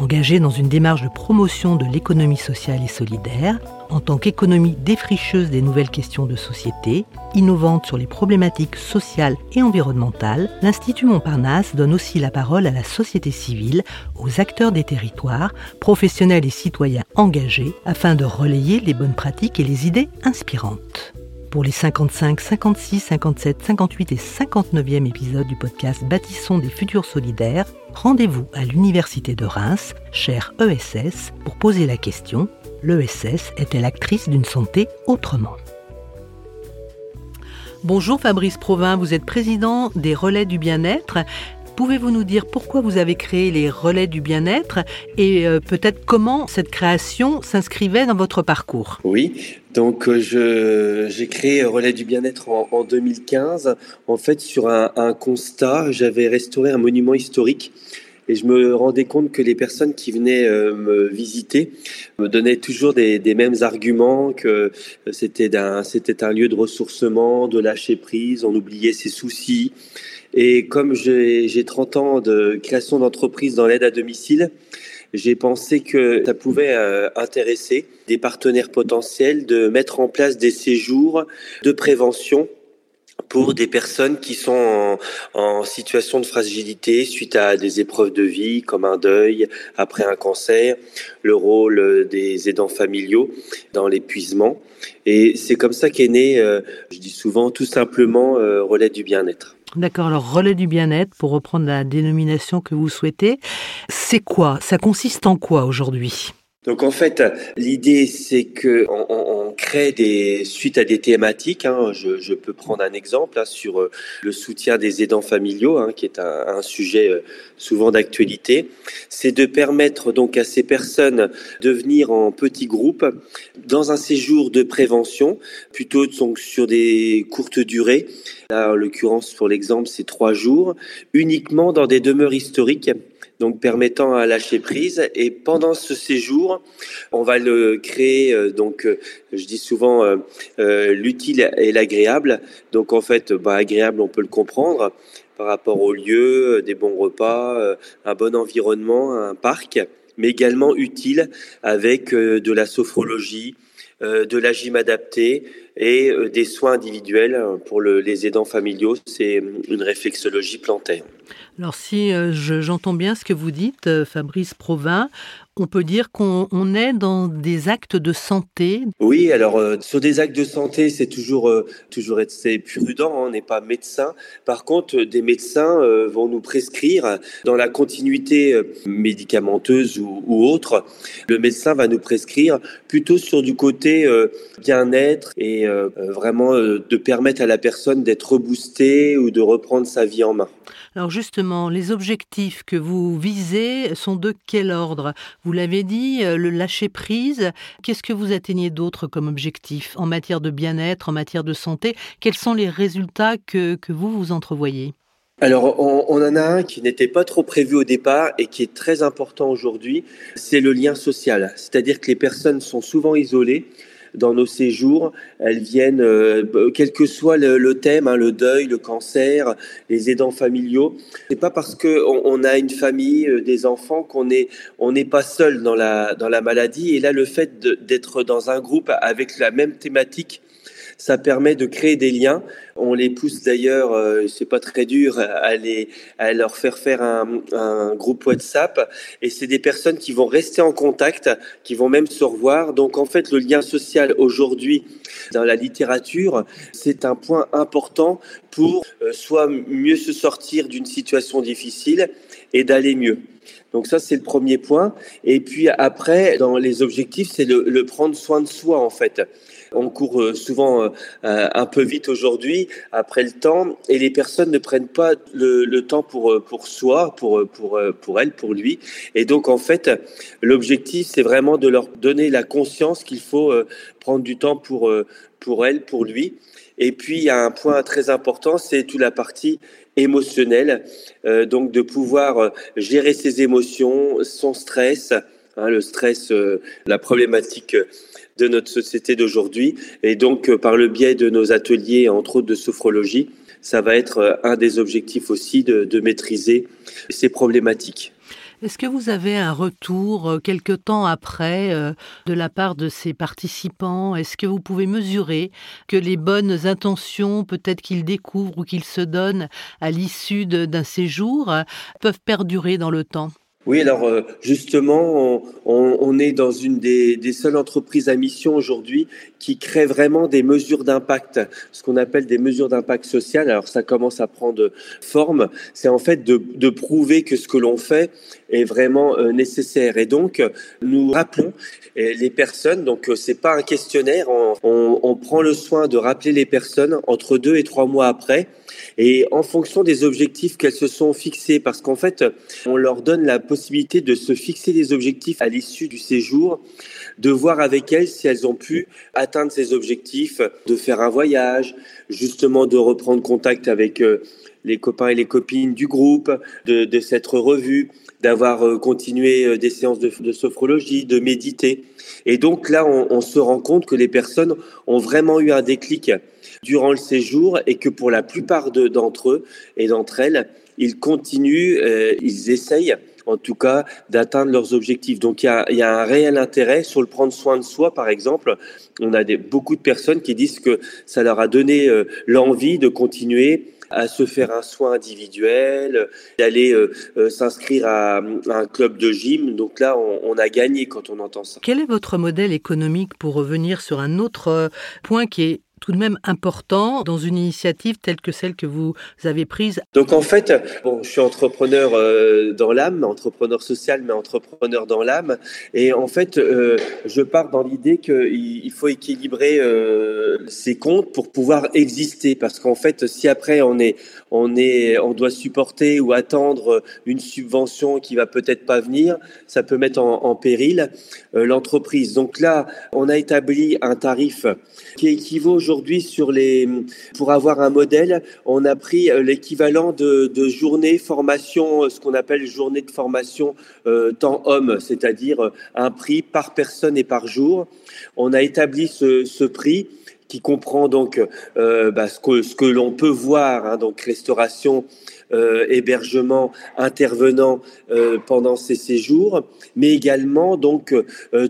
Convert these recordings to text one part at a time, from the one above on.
Engagés dans une démarche de promotion de l'économie sociale et solidaire, en tant qu'économie défricheuse des nouvelles questions de société, innovante sur les problématiques sociales et environnementales, l'Institut Montparnasse donne aussi la parole à la société civile, aux acteurs des territoires, professionnels et citoyens engagés, afin de relayer les bonnes pratiques et les idées inspirantes. Pour les 55, 56, 57, 58 et 59e épisodes du podcast Bâtissons des futurs solidaires, rendez-vous à l'Université de Reims, cher ESS, pour poser la question l'ESS est-elle actrice d'une santé autrement? Bonjour Fabrice Provin, vous êtes président des Relais du Bien-être. Pouvez-vous nous dire pourquoi vous avez créé les Relais du Bien-être et euh, peut-être comment cette création s'inscrivait dans votre parcours? Oui, donc euh, j'ai créé Relais du Bien-être en, 2015, en fait sur un, constat, j'avais restauré un monument historique et je me rendais compte que les personnes qui venaient euh, me visiter me donnaient toujours des, mêmes arguments, que c'était un lieu de ressourcement, de lâcher prise, on oubliait ses soucis. Et comme j'ai 30 ans de création d'entreprise dans l'aide à domicile, j'ai pensé que ça pouvait euh, intéresser des partenaires potentiels de mettre en place des séjours de prévention pour des personnes qui sont en, situation de fragilité suite à des épreuves de vie comme un deuil, après un cancer, le rôle des aidants familiaux dans l'épuisement. Et c'est comme ça qu'est né, euh, je dis souvent, tout simplement euh, Relais du bien-être. D'accord, alors relais du bien-être, pour reprendre la dénomination que vous souhaitez, c'est quoi? Ça consiste en quoi aujourd'hui? Donc en fait, l'idée c'est que on, on, crée des suites à des thématiques. Hein, je, je, peux prendre un exemple hein, sur euh, le soutien des aidants familiaux, hein, qui est un, un sujet euh, souvent d'actualité. C'est de permettre donc à ces personnes de venir en petits groupes dans un séjour de prévention, plutôt donc sur des courtes durées. Là, en l'occurrence, pour l'exemple, c'est trois jours, uniquement dans des demeures historiques donc permettant à lâcher prise. Et pendant ce séjour, on va le créer, euh, donc euh, je dis souvent euh, l'utile et l'agréable. Donc en fait, bah, agréable, on peut le comprendre par rapport au lieu, des bons repas, un bon environnement, un parc, mais également utile avec de la sophrologie, de la gym adaptée et des soins individuels pour les aidants familiaux. C'est une réflexologie plantaire. Alors si euh, j'entends bien ce que vous dites, euh, Fabrice Provin, on peut dire qu'on est dans des actes de santé. Oui, alors euh, sur des actes de santé, c'est toujours toujours être prudent. Hein, on n'est pas médecin. Par contre, des médecins vont nous prescrire dans la continuité médicamenteuse ou, ou, autre. Le médecin va nous prescrire plutôt sur du côté bien-être et vraiment de permettre à la personne d'être reboostée ou de reprendre sa vie en main. Alors justement, les objectifs que vous visez sont de quel ordre? Vous l'avez dit, euh, le lâcher prise. Qu'est-ce que vous atteignez d'autre comme objectif en matière de bien-être, en matière de santé? Quels sont les résultats que, que vous vous entrevoyez? Alors, on, on, en a un qui n'était pas trop prévu au départ et qui est très important aujourd'hui, c'est le lien social. C'est-à-dire que les personnes sont souvent isolées, dans nos séjours. Elles viennent, euh, quel que soit le, thème, hein, le deuil, le cancer, les aidants familiaux. C'est pas parce que on, a une famille, euh, des enfants, qu'on est, on n'est pas seul dans la dans la maladie. Et là, le fait d'être dans un groupe avec la même thématique ça permet de créer des liens. On les pousse d'ailleurs, euh, c'est pas très dur, à, les, à leur faire faire un, un groupe WhatsApp. Et c'est des personnes qui vont rester en contact, qui vont même se revoir. Donc en fait, le lien social aujourd'hui dans la littérature, c'est un point important pour euh, soit mieux se sortir d'une situation difficile et d'aller mieux. Donc ça, c'est le premier point. Et puis après, dans les objectifs, c'est le, prendre soin de soi, en fait. On court euh, souvent euh, un peu vite aujourd'hui, après le temps, et les personnes ne prennent pas le, temps pour, euh, pour soi, pour, pour, pour elles, pour lui. Et donc, en fait, l'objectif, c'est vraiment de leur donner la conscience qu'il faut prendre du temps pour, pour elle, pour lui. Et puis, il y a un point très important, c'est toute la partie émotionnelle, euh, donc de pouvoir euh, gérer ses émotions, son stress, hein, le stress, euh, la problématique de notre société d'aujourd'hui. Et donc, par le biais de nos ateliers, entre autres de sophrologie, ça va être un des objectifs aussi de, de maîtriser ces problématiques. Est-ce que vous avez un retour euh, quelque temps après euh, de la part de ces participants? Est-ce que vous pouvez mesurer que les bonnes intentions, peut-être qu'ils découvrent ou qu'ils se donnent à l'issue d'un séjour, euh, peuvent perdurer dans le temps? Oui, alors euh, justement, on, est dans une des, seules entreprises à mission aujourd'hui qui crée vraiment des mesures d'impact, ce qu'on appelle des mesures d'impact social. Alors ça commence à prendre forme. C'est en fait de, prouver que ce que l'on fait est vraiment euh, nécessaire. Et donc, nous rappelons les personnes. Donc, euh, c'est pas un questionnaire. On, on prend le soin de rappeler les personnes entre deux et trois mois après et en fonction des objectifs qu'elles se sont fixés, parce qu'en fait, on leur donne la possibilité de se fixer des objectifs à l'issue du séjour, de voir avec elles si elles ont pu atteindre ces objectifs, de faire un voyage, justement de reprendre contact avec euh, les copains et les copines du groupe, de, s'être revus, d'avoir euh, continué euh, des séances de, de, sophrologie, de méditer. Et donc là, on, on se rend compte que les personnes ont vraiment eu un déclic durant le séjour et que pour la plupart d'entre eux et d'entre elles, ils continuent, euh, ils essayent en tout cas d'atteindre leurs objectifs. Donc il y, a, un réel intérêt sur le prendre soin de soi, par exemple. On a beaucoup de personnes qui disent que ça leur a donné euh, l'envie de continuer à se faire un soin individuel, d'aller euh, s'inscrire à, un club de gym. Donc là, on, a gagné quand on entend ça. Quel est votre modèle économique pour revenir sur un autre point qui est tout de même important dans une initiative telle que celle que vous avez prise Donc en fait, bon, je suis entrepreneur euh, dans l'âme, entrepreneur social, mais entrepreneur dans l'âme. Et en fait, euh, je pars dans l'idée qu'il faut équilibrer euh, ses comptes pour pouvoir exister. Parce qu'en fait, si après on est, on est, on doit supporter ou attendre une subvention qui va peut-être pas venir, ça peut mettre en, péril l'entreprise. Donc là, on a établi un tarif qui équivaut aujourd'hui sur les, pour avoir un modèle, on a pris euh, l'équivalent de, de journée formation, euh, ce qu'on appelle journée de formation euh, temps homme, c'est-à-dire un prix par personne et par jour. On a établi ce, ce prix qui comprend donc euh, bah, ce que, ce que l'on peut voir, hein, donc restauration, euh, hébergement, intervenant euh, pendant ces séjours, mais également donc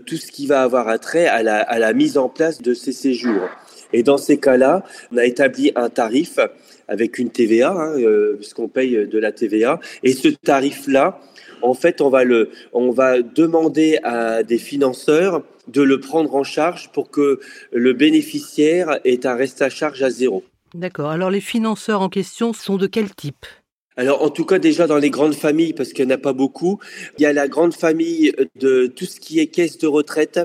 tout ce qui va avoir attrait à la, à la mise en place de ces séjours. Et dans ces cas-là, on a établi un tarif avec une TVA, hein, euh, puisqu'on paye de la TVA. Et ce tarif-là, en fait, on va, le, on va demander à des financeurs de le prendre en charge pour que le bénéficiaire ait un reste à charge à zéro. D'accord. Alors les financeurs en question sont de quel type? Alors, en tout cas, déjà dans les grandes familles, parce qu'il n'y en a pas beaucoup, il y a la grande famille de tout ce qui est caisse de retraite,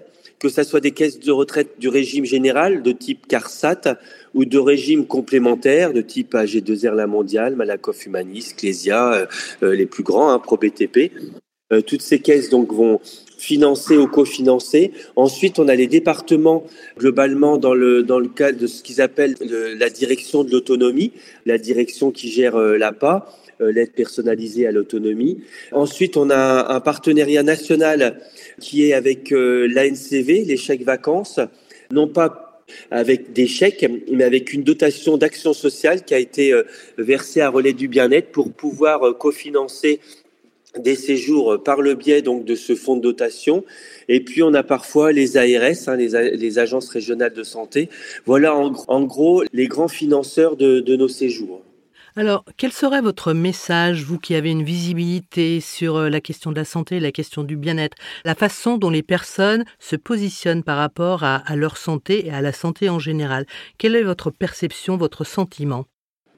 que ce soit des caisses de retraite du régime général de type CARSAT ou de régime complémentaire de type AG2R La Mondiale, Malakoff Humanis, Clésia, euh, euh, les plus grands, hein, ProBTP. Euh, toutes ces caisses donc vont financer ou cofinancer. Ensuite, on a les départements globalement dans le dans le cadre de ce qu'ils appellent la direction de l'autonomie, la direction qui gère l'APA l'aide personnalisée à l'autonomie. Ensuite, on a un partenariat national qui est avec euh, l'ANCV, les chèques vacances, non pas avec des chèques, mais avec une dotation d'action sociale qui a été euh, versée à Relais du Bien-être pour pouvoir cofinancer des séjours par le biais donc de ce fonds de dotation. Et puis on a parfois les ARS, hein, les, agences régionales de santé. Voilà en, gros les grands financeurs de nos séjours. Alors, quel serait votre message, vous qui avez une visibilité sur euh, la question de la santé, la question du bien-être, la façon dont les personnes se positionnent par rapport à, leur santé et à la santé en général? Quelle est votre perception, votre sentiment?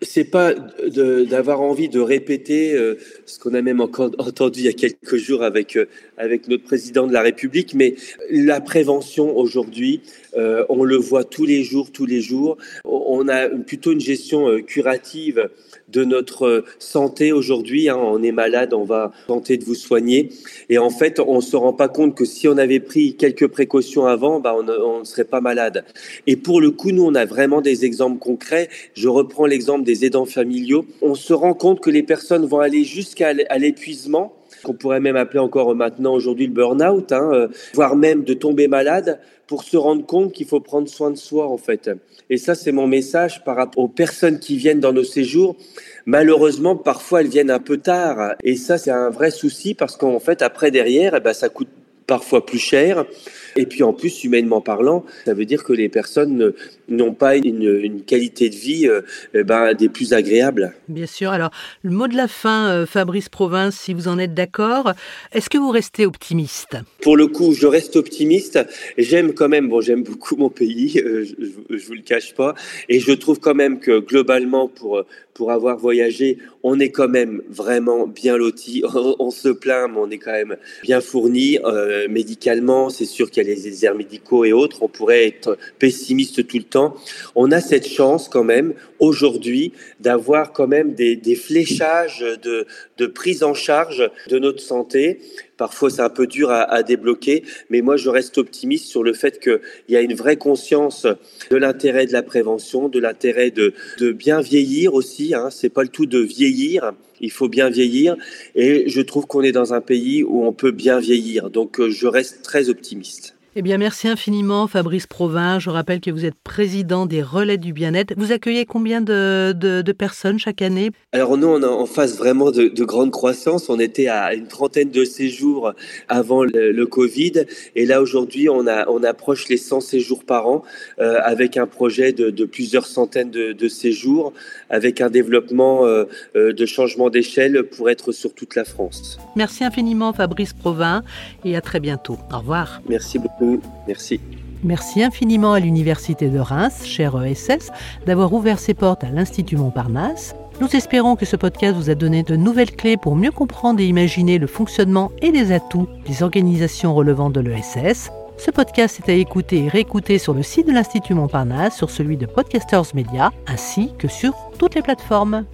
C'est pas d'avoir envie de répéter euh, ce qu'on a même encore entendu il y a quelques jours avec euh, avec notre président de la République, mais la prévention aujourd'hui, euh, on le voit tous les jours, tous les jours. On a plutôt une gestion curative de notre santé aujourd'hui. Hein. On est malade, on va tenter de vous soigner, et en fait, on se rend pas compte que si on avait pris quelques précautions avant, bah, on ne serait pas malade. Et pour le coup, nous, on a vraiment des exemples concrets. Je reprends l'exemple des aidants familiaux, on se rend compte que les personnes vont aller jusqu'à l'épuisement qu'on pourrait même appeler encore maintenant aujourd'hui le burn-out, hein, euh, voire même de tomber malade pour se rendre compte qu'il faut prendre soin de soi en fait. Et ça, c'est mon message par rapport aux personnes qui viennent dans nos séjours. Malheureusement, parfois, elles viennent un peu tard. Et ça, c'est un vrai souci parce qu'en fait, après, derrière, eh ben, ça coûte parfois plus cher. Et puis en plus, humainement parlant, ça veut dire que les personnes n'ont pas une, qualité de vie euh, ben, des plus agréables. Bien sûr. Alors, le mot de la fin, euh, Fabrice Province, si vous en êtes d'accord, est-ce que vous restez optimiste? Pour le coup, je reste optimiste. J'aime quand même, bon, j'aime beaucoup mon pays, euh, je ne vous le cache pas, et je trouve quand même que globalement, pour pour avoir voyagé, on est quand même vraiment bien loti. On, se plaint, mais on est quand même bien fourni médicalement. C'est sûr qu'il y a les déserts médicaux et autres. On pourrait être pessimiste tout le temps on a cette chance quand même aujourd'hui d'avoir quand même des, fléchages de, prise en charge de notre santé. Parfois, c'est un peu dur à, débloquer, mais moi, je reste optimiste sur le fait qu'il y a une vraie conscience de l'intérêt de la prévention, de l'intérêt de, bien vieillir aussi. Hein. C'est pas le tout de vieillir, il faut bien vieillir, et je trouve qu'on est dans un pays où on peut bien vieillir. Donc, euh, je reste très optimiste. Eh bien, merci infiniment, Fabrice Provin. Je rappelle que vous êtes président des Relais du Bien-être. Vous accueillez combien de, personnes chaque année? Alors, nous, on est en phase vraiment de, grande croissance. On était à une trentaine de séjours avant le, Covid. Et là, aujourd'hui, on, on approche les 100 séjours par an euh, avec un projet de, plusieurs centaines de, séjours, avec un développement euh, euh, de changement d'échelle pour être sur toute la France. Merci infiniment, Fabrice Provin, et à très bientôt. Au revoir. Merci beaucoup. Merci. Merci infiniment à l'Université de Reims, cher ESS, d'avoir ouvert ses portes à l'Institut Montparnasse. Nous espérons que ce podcast vous a donné de nouvelles clés pour mieux comprendre et imaginer le fonctionnement et les atouts des organisations relevant de l'ESS. Ce podcast est à écouter et réécouter sur le site de l'Institut Montparnasse, sur celui de Podcasters Media, ainsi que sur toutes les plateformes.